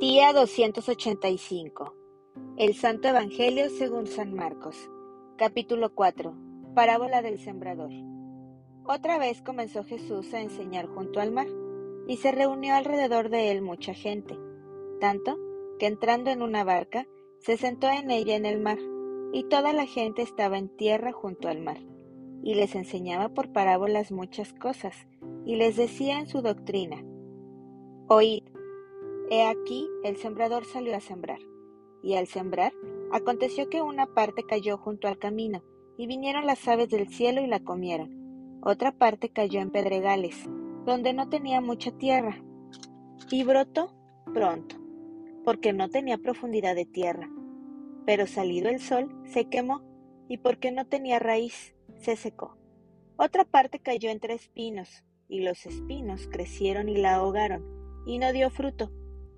Día 285. El Santo Evangelio según San Marcos. Capítulo 4. Parábola del Sembrador. Otra vez comenzó Jesús a enseñar junto al mar, y se reunió alrededor de él mucha gente, tanto que entrando en una barca, se sentó en ella en el mar, y toda la gente estaba en tierra junto al mar, y les enseñaba por parábolas muchas cosas, y les decía en su doctrina, Oíd, He aquí el sembrador salió a sembrar, y al sembrar aconteció que una parte cayó junto al camino, y vinieron las aves del cielo y la comieron. Otra parte cayó en pedregales, donde no tenía mucha tierra, y brotó pronto, porque no tenía profundidad de tierra. Pero salido el sol, se quemó, y porque no tenía raíz, se secó. Otra parte cayó entre espinos, y los espinos crecieron y la ahogaron, y no dio fruto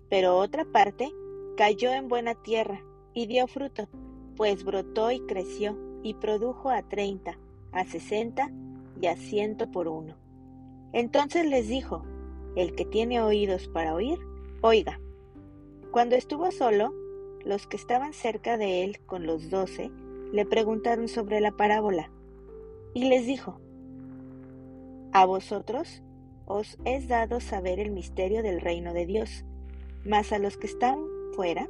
pero otra parte cayó en buena tierra y dio fruto, pues brotó y creció y produjo a treinta, a sesenta y a ciento por uno. Entonces les dijo, el que tiene oídos para oír, oiga. Cuando estuvo solo, los que estaban cerca de él con los doce le preguntaron sobre la parábola, y les dijo, A vosotros os es dado saber el misterio del reino de Dios, mas a los que están fuera,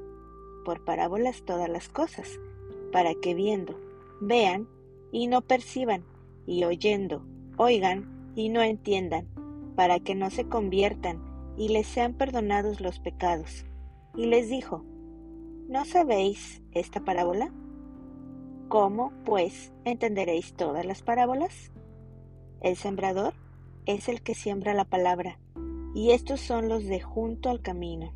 por parábolas todas las cosas, para que viendo, vean y no perciban, y oyendo, oigan y no entiendan, para que no se conviertan y les sean perdonados los pecados. Y les dijo, ¿no sabéis esta parábola? ¿Cómo, pues, entenderéis todas las parábolas? El sembrador es el que siembra la palabra, y estos son los de junto al camino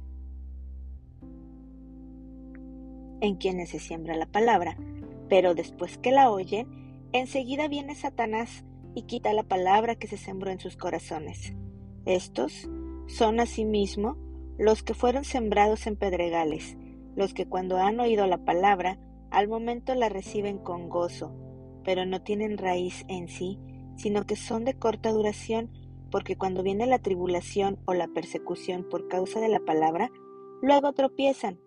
en quienes se siembra la palabra, pero después que la oyen, enseguida viene Satanás y quita la palabra que se sembró en sus corazones. Estos son asimismo los que fueron sembrados en pedregales, los que cuando han oído la palabra, al momento la reciben con gozo, pero no tienen raíz en sí, sino que son de corta duración, porque cuando viene la tribulación o la persecución por causa de la palabra, luego tropiezan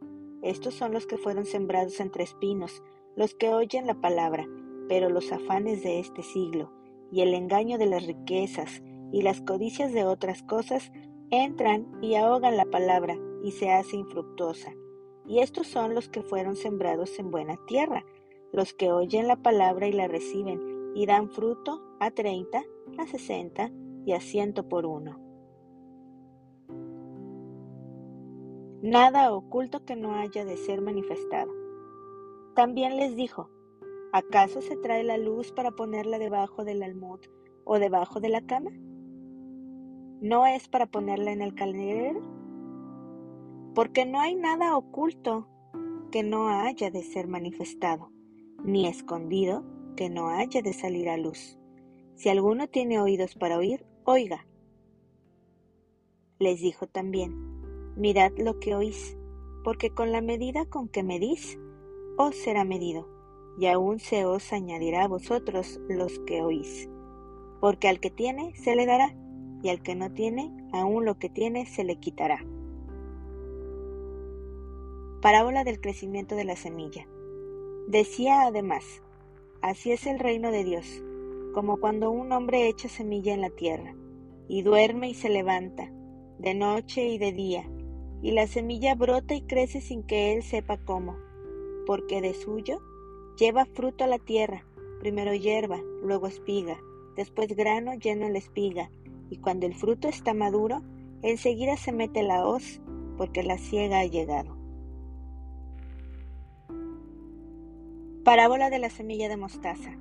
estos son los que fueron sembrados entre espinos, los que oyen la palabra, pero los afanes de este siglo, y el engaño de las riquezas, y las codicias de otras cosas, entran y ahogan la palabra, y se hace infructuosa. Y estos son los que fueron sembrados en buena tierra, los que oyen la palabra y la reciben, y dan fruto a treinta, a sesenta y a ciento por uno. Nada oculto que no haya de ser manifestado. También les dijo, ¿acaso se trae la luz para ponerla debajo del almud o debajo de la cama? ¿No es para ponerla en el candelero? Porque no hay nada oculto que no haya de ser manifestado, ni escondido que no haya de salir a luz. Si alguno tiene oídos para oír, oiga. Les dijo también, Mirad lo que oís, porque con la medida con que medís, os será medido, y aún se os añadirá a vosotros los que oís. Porque al que tiene se le dará, y al que no tiene, aún lo que tiene se le quitará. Parábola del crecimiento de la semilla. Decía además, así es el reino de Dios, como cuando un hombre echa semilla en la tierra, y duerme y se levanta, de noche y de día, y la semilla brota y crece sin que él sepa cómo, porque de suyo lleva fruto a la tierra, primero hierba, luego espiga, después grano lleno en la espiga, y cuando el fruto está maduro, enseguida se mete la hoz, porque la ciega ha llegado. Parábola de la semilla de mostaza.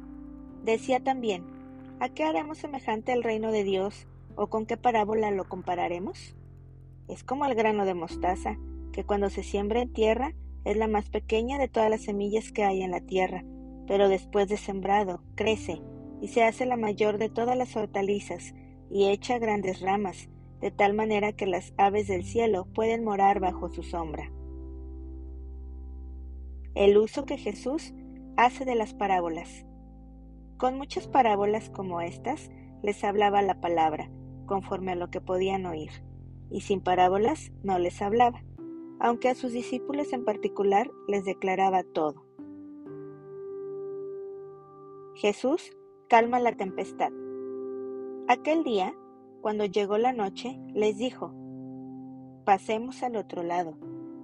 Decía también, ¿a qué haremos semejante al reino de Dios o con qué parábola lo compararemos? Es como el grano de mostaza, que cuando se siembra en tierra es la más pequeña de todas las semillas que hay en la tierra, pero después de sembrado crece y se hace la mayor de todas las hortalizas y echa grandes ramas, de tal manera que las aves del cielo pueden morar bajo su sombra. El uso que Jesús hace de las parábolas. Con muchas parábolas como estas les hablaba la palabra, conforme a lo que podían oír y sin parábolas no les hablaba. aunque a sus discípulos en particular les declaraba todo. Jesús calma la tempestad. Aquel día, cuando llegó la noche, les dijo, Pasemos al otro lado.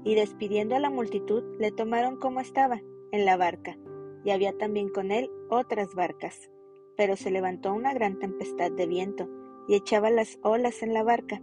Y despidiendo a la multitud, le tomaron como estaba, en la barca, y había también con él otras barcas. Pero se levantó una gran tempestad de viento, y echaba las olas en la barca,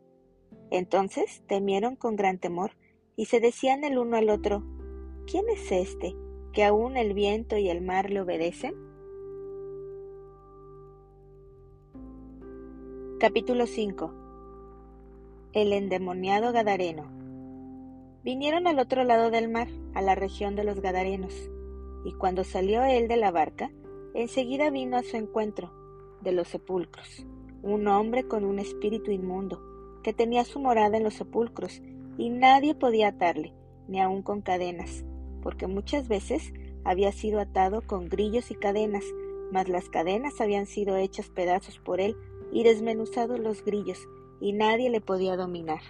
Entonces temieron con gran temor, y se decían el uno al otro, ¿quién es este, que aún el viento y el mar le obedecen? Capítulo 5 El endemoniado Gadareno Vinieron al otro lado del mar, a la región de los Gadarenos, y cuando salió él de la barca, enseguida vino a su encuentro, de los sepulcros, un hombre con un espíritu inmundo, que tenía su morada en los sepulcros, y nadie podía atarle, ni aun con cadenas, porque muchas veces había sido atado con grillos y cadenas, mas las cadenas habían sido hechas pedazos por él y desmenuzados los grillos, y nadie le podía dominar.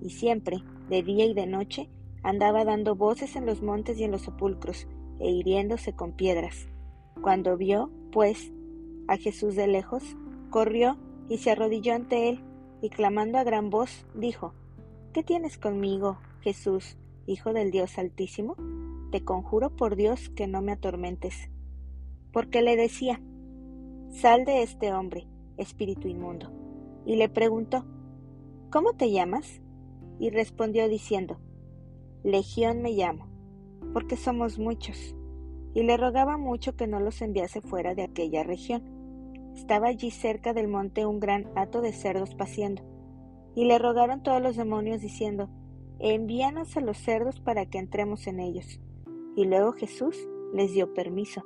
Y siempre, de día y de noche, andaba dando voces en los montes y en los sepulcros, e hiriéndose con piedras. Cuando vio, pues, a Jesús de lejos, corrió y se arrodilló ante él, y clamando a gran voz, dijo, ¿Qué tienes conmigo, Jesús, Hijo del Dios Altísimo? Te conjuro por Dios que no me atormentes. Porque le decía, Sal de este hombre, espíritu inmundo, y le preguntó, ¿Cómo te llamas? Y respondió diciendo, Legión me llamo, porque somos muchos. Y le rogaba mucho que no los enviase fuera de aquella región. Estaba allí cerca del monte un gran hato de cerdos paciendo. Y le rogaron todos los demonios diciendo, Envíanos a los cerdos para que entremos en ellos. Y luego Jesús les dio permiso.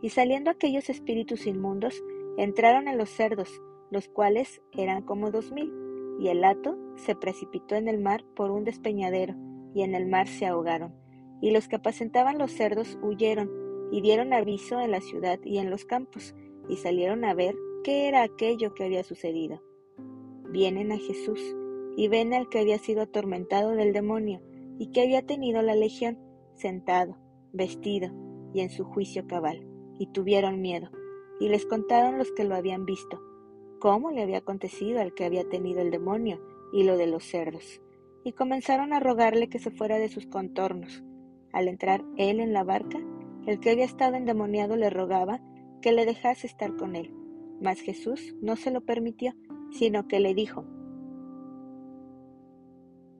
Y saliendo aquellos espíritus inmundos, entraron en los cerdos, los cuales eran como dos mil, y el hato se precipitó en el mar por un despeñadero, y en el mar se ahogaron. Y los que apacentaban los cerdos huyeron, y dieron aviso en la ciudad y en los campos, y salieron a ver qué era aquello que había sucedido. Vienen a Jesús, y ven al que había sido atormentado del demonio, y que había tenido la legión, sentado, vestido, y en su juicio cabal, y tuvieron miedo y les contaron los que lo habían visto, cómo le había acontecido al que había tenido el demonio y lo de los cerdos, y comenzaron a rogarle que se fuera de sus contornos. Al entrar él en la barca, el que había estado endemoniado le rogaba que le dejase estar con él, mas Jesús no se lo permitió, sino que le dijo,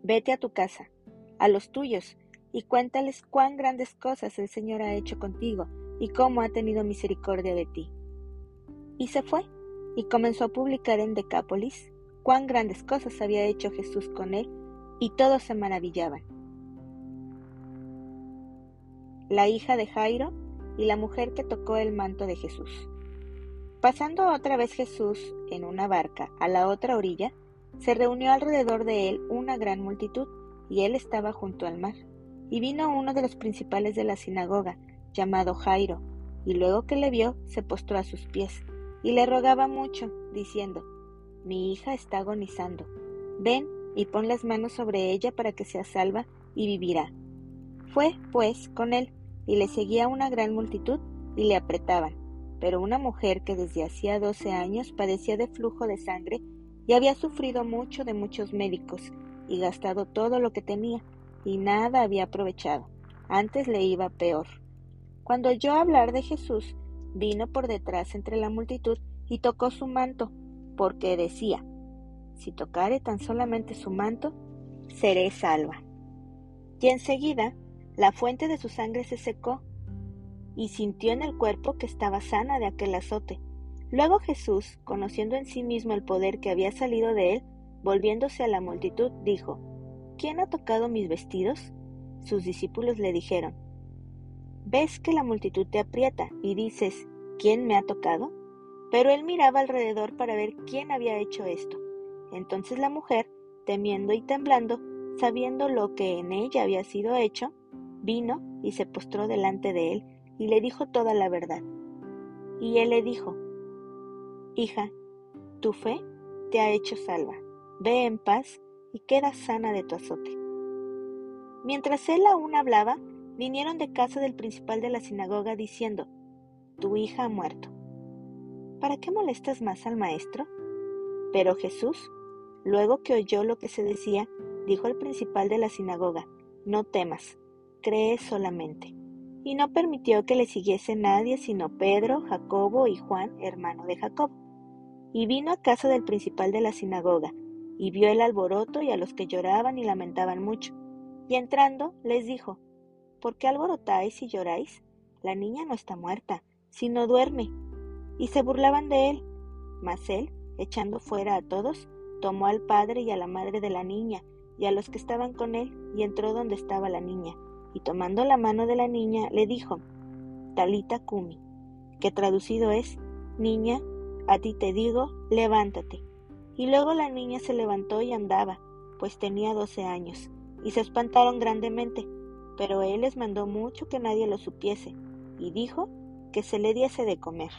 Vete a tu casa, a los tuyos, y cuéntales cuán grandes cosas el Señor ha hecho contigo y cómo ha tenido misericordia de ti. Y se fue, y comenzó a publicar en Decápolis cuán grandes cosas había hecho Jesús con él, y todos se maravillaban. La hija de Jairo y la mujer que tocó el manto de Jesús. Pasando otra vez Jesús en una barca a la otra orilla, se reunió alrededor de él una gran multitud, y él estaba junto al mar. Y vino uno de los principales de la sinagoga, llamado Jairo, y luego que le vio, se postró a sus pies y le rogaba mucho, diciendo, Mi hija está agonizando, ven y pon las manos sobre ella para que sea salva y vivirá. Fue, pues, con él, y le seguía una gran multitud y le apretaban. Pero una mujer que desde hacía doce años padecía de flujo de sangre y había sufrido mucho de muchos médicos y gastado todo lo que tenía, y nada había aprovechado. Antes le iba peor. Cuando oyó hablar de Jesús, vino por detrás entre la multitud y tocó su manto, porque decía, si tocare tan solamente su manto, seré salva. Y enseguida la fuente de su sangre se secó, y sintió en el cuerpo que estaba sana de aquel azote. Luego Jesús, conociendo en sí mismo el poder que había salido de él, volviéndose a la multitud, dijo, ¿Quién ha tocado mis vestidos? sus discípulos le dijeron, Ves que la multitud te aprieta y dices, ¿quién me ha tocado? Pero él miraba alrededor para ver quién había hecho esto. Entonces la mujer, temiendo y temblando, sabiendo lo que en ella había sido hecho, vino y se postró delante de él y le dijo toda la verdad. Y él le dijo, Hija, tu fe te ha hecho salva. Ve en paz y queda sana de tu azote. Mientras él aún hablaba, vinieron de casa del principal de la sinagoga diciendo, Tu hija ha muerto. ¿Para qué molestas más al maestro? Pero Jesús, luego que oyó lo que se decía, dijo al principal de la sinagoga, No temas, cree solamente. Y no permitió que le siguiese nadie sino Pedro, Jacobo y Juan, hermano de Jacob. Y vino a casa del principal de la sinagoga, y vio el alboroto y a los que lloraban y lamentaban mucho. Y entrando les dijo, ¿Por qué alborotáis y lloráis? La niña no está muerta, sino duerme. Y se burlaban de él. Mas él, echando fuera a todos, tomó al padre y a la madre de la niña, y a los que estaban con él, y entró donde estaba la niña, y tomando la mano de la niña, le dijo, Talita Kumi, que traducido es, Niña, a ti te digo, levántate. Y luego la niña se levantó y andaba, pues tenía doce años, y se espantaron grandemente, pero él les mandó mucho que nadie lo supiese, y dijo que se le diese de comer.